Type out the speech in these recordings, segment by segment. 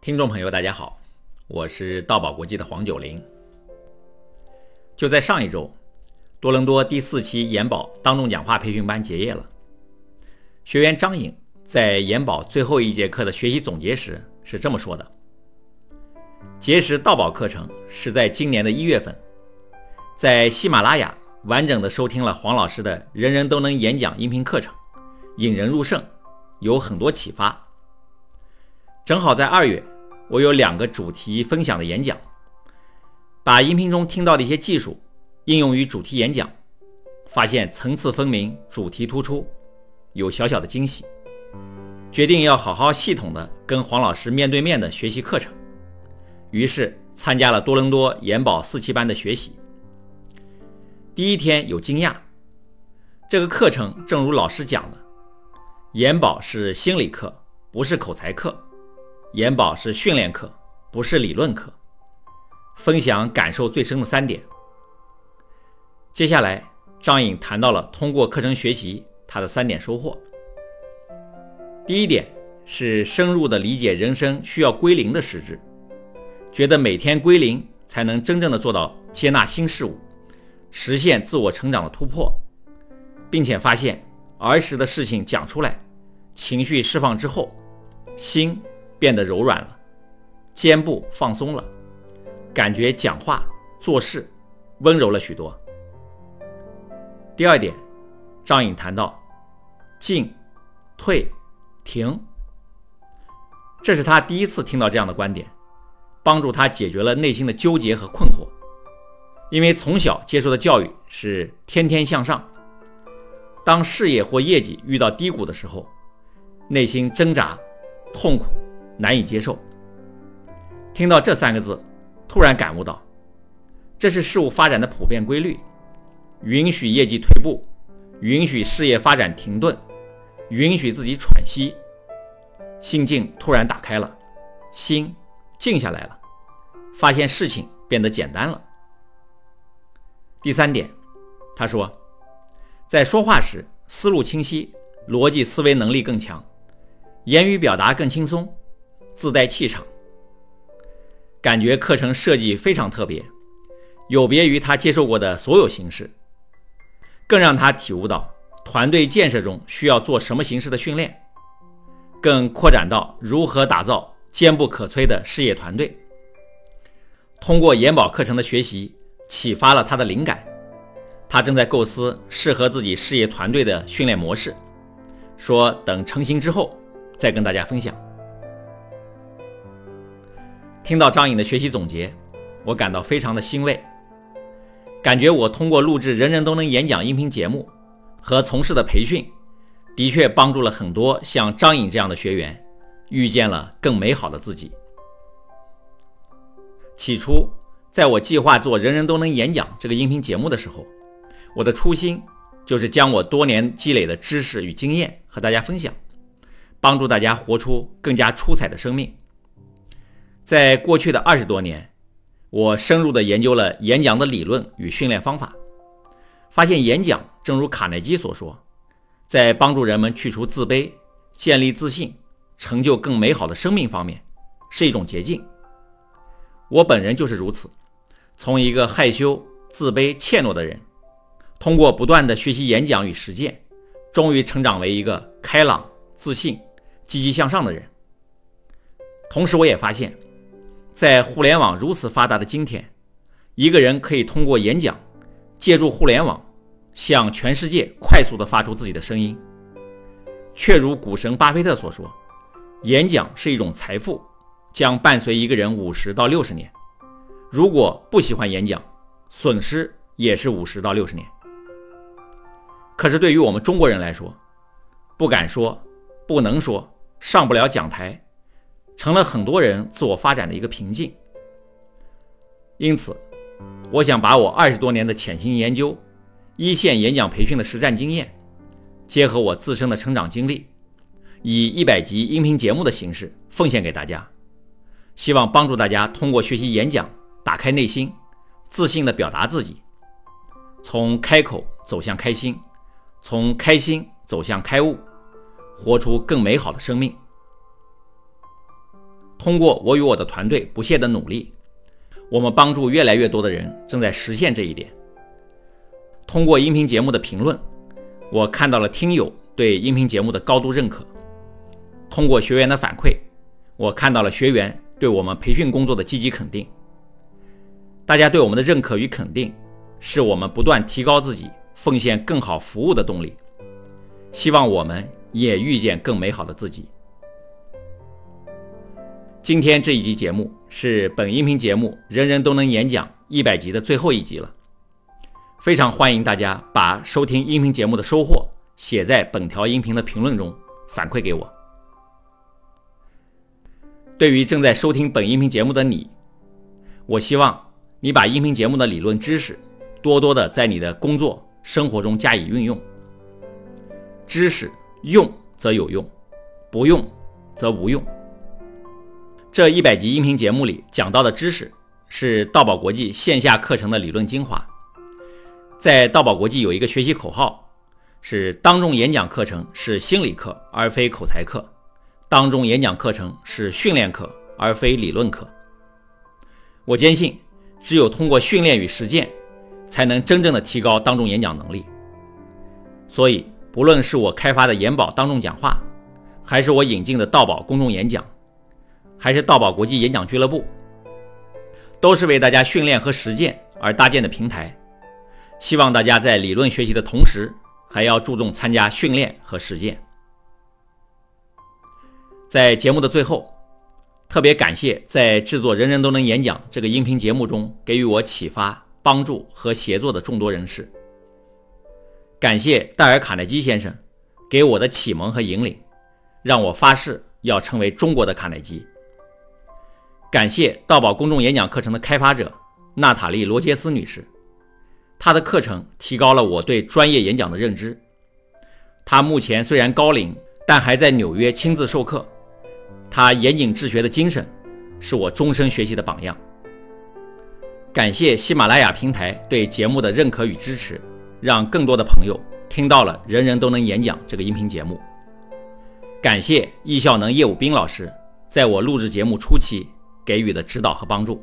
听众朋友，大家好，我是道宝国际的黄九龄。就在上一周，多伦多第四期研保当众讲话培训班结业了。学员张颖在研保最后一节课的学习总结时是这么说的：“结识道宝课程是在今年的一月份，在喜马拉雅完整的收听了黄老师的人人都能演讲音频课程，引人入胜，有很多启发。正好在二月。”我有两个主题分享的演讲，把音频中听到的一些技术应用于主题演讲，发现层次分明，主题突出，有小小的惊喜，决定要好好系统的跟黄老师面对面的学习课程，于是参加了多伦多研保四期班的学习。第一天有惊讶，这个课程正如老师讲的，研保是心理课，不是口才课。研保是训练课，不是理论课。分享感受最深的三点。接下来，张颖谈到了通过课程学习他的三点收获。第一点是深入的理解人生需要归零的实质，觉得每天归零才能真正的做到接纳新事物，实现自我成长的突破，并且发现儿时的事情讲出来，情绪释放之后，心。变得柔软了，肩部放松了，感觉讲话做事温柔了许多。第二点，张颖谈到进、退、停，这是他第一次听到这样的观点，帮助他解决了内心的纠结和困惑。因为从小接受的教育是天天向上，当事业或业绩遇到低谷的时候，内心挣扎、痛苦。难以接受。听到这三个字，突然感悟到，这是事物发展的普遍规律。允许业绩退步，允许事业发展停顿，允许自己喘息，心境突然打开了，心静下来了，发现事情变得简单了。第三点，他说，在说话时思路清晰，逻辑思维能力更强，言语表达更轻松。自带气场，感觉课程设计非常特别，有别于他接受过的所有形式，更让他体悟到团队建设中需要做什么形式的训练，更扩展到如何打造坚不可摧的事业团队。通过研保课程的学习，启发了他的灵感，他正在构思适合自己事业团队的训练模式，说等成型之后再跟大家分享。听到张颖的学习总结，我感到非常的欣慰，感觉我通过录制人人都能演讲音频节目和从事的培训，的确帮助了很多像张颖这样的学员，遇见了更美好的自己。起初，在我计划做人人都能演讲这个音频节目的时候，我的初心就是将我多年积累的知识与经验和大家分享，帮助大家活出更加出彩的生命。在过去的二十多年，我深入地研究了演讲的理论与训练方法，发现演讲正如卡耐基所说，在帮助人们去除自卑、建立自信、成就更美好的生命方面，是一种捷径。我本人就是如此，从一个害羞、自卑、怯懦的人，通过不断的学习演讲与实践，终于成长为一个开朗、自信、积极向上的人。同时，我也发现。在互联网如此发达的今天，一个人可以通过演讲，借助互联网，向全世界快速地发出自己的声音。却如股神巴菲特所说，演讲是一种财富，将伴随一个人五十到六十年。如果不喜欢演讲，损失也是五十到六十年。可是对于我们中国人来说，不敢说，不能说，上不了讲台。成了很多人自我发展的一个瓶颈。因此，我想把我二十多年的潜心研究、一线演讲培训的实战经验，结合我自身的成长经历，以一百集音频节目的形式奉献给大家，希望帮助大家通过学习演讲，打开内心，自信的表达自己，从开口走向开心，从开心走向开悟，活出更美好的生命。通过我与我的团队不懈的努力，我们帮助越来越多的人正在实现这一点。通过音频节目的评论，我看到了听友对音频节目的高度认可；通过学员的反馈，我看到了学员对我们培训工作的积极肯定。大家对我们的认可与肯定，是我们不断提高自己、奉献更好服务的动力。希望我们也遇见更美好的自己。今天这一集节目是本音频节目《人人都能演讲》一百集的最后一集了。非常欢迎大家把收听音频节目的收获写在本条音频的评论中反馈给我。对于正在收听本音频节目的你，我希望你把音频节目的理论知识多多的在你的工作生活中加以运用。知识用则有用，不用则无用。这一百集音频节目里讲到的知识，是道宝国际线下课程的理论精华。在道宝国际有一个学习口号，是当众演讲课程是心理课而非口才课，当众演讲课程是训练课而非理论课。我坚信，只有通过训练与实践，才能真正的提高当众演讲能力。所以，不论是我开发的研宝当众讲话，还是我引进的道宝公众演讲。还是道宝国际演讲俱乐部，都是为大家训练和实践而搭建的平台。希望大家在理论学习的同时，还要注重参加训练和实践。在节目的最后，特别感谢在制作《人人都能演讲》这个音频节目中给予我启发、帮助和协作的众多人士。感谢戴尔·卡耐基先生给我的启蒙和引领，让我发誓要成为中国的卡耐基。感谢道宝公众演讲课程的开发者娜塔莉·罗杰斯女士，她的课程提高了我对专业演讲的认知。她目前虽然高龄，但还在纽约亲自授课。她严谨治学的精神，是我终身学习的榜样。感谢喜马拉雅平台对节目的认可与支持，让更多的朋友听到了《人人都能演讲》这个音频节目。感谢易效能业务兵老师，在我录制节目初期。给予的指导和帮助，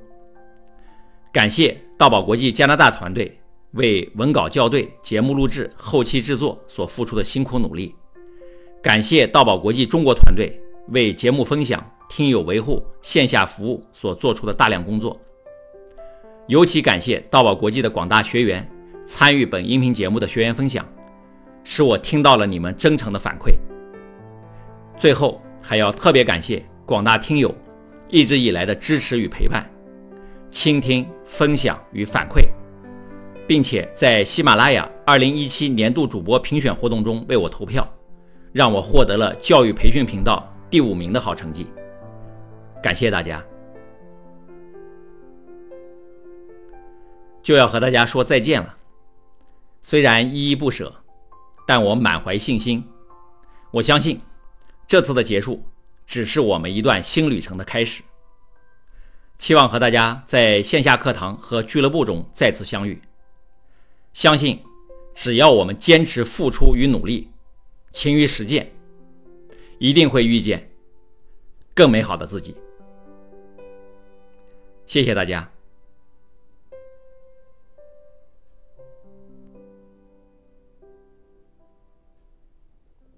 感谢道宝国际加拿大团队为文稿校对、节目录制、后期制作所付出的辛苦努力，感谢道宝国际中国团队为节目分享、听友维护、线下服务所做出的大量工作，尤其感谢道宝国际的广大学员参与本音频节目的学员分享，使我听到了你们真诚的反馈。最后，还要特别感谢广大听友。一直以来的支持与陪伴，倾听、分享与反馈，并且在喜马拉雅2017年度主播评选活动中为我投票，让我获得了教育培训频道第五名的好成绩。感谢大家！就要和大家说再见了。虽然依依不舍，但我满怀信心。我相信这次的结束。只是我们一段新旅程的开始。期望和大家在线下课堂和俱乐部中再次相遇。相信，只要我们坚持付出与努力，勤于实践，一定会遇见更美好的自己。谢谢大家。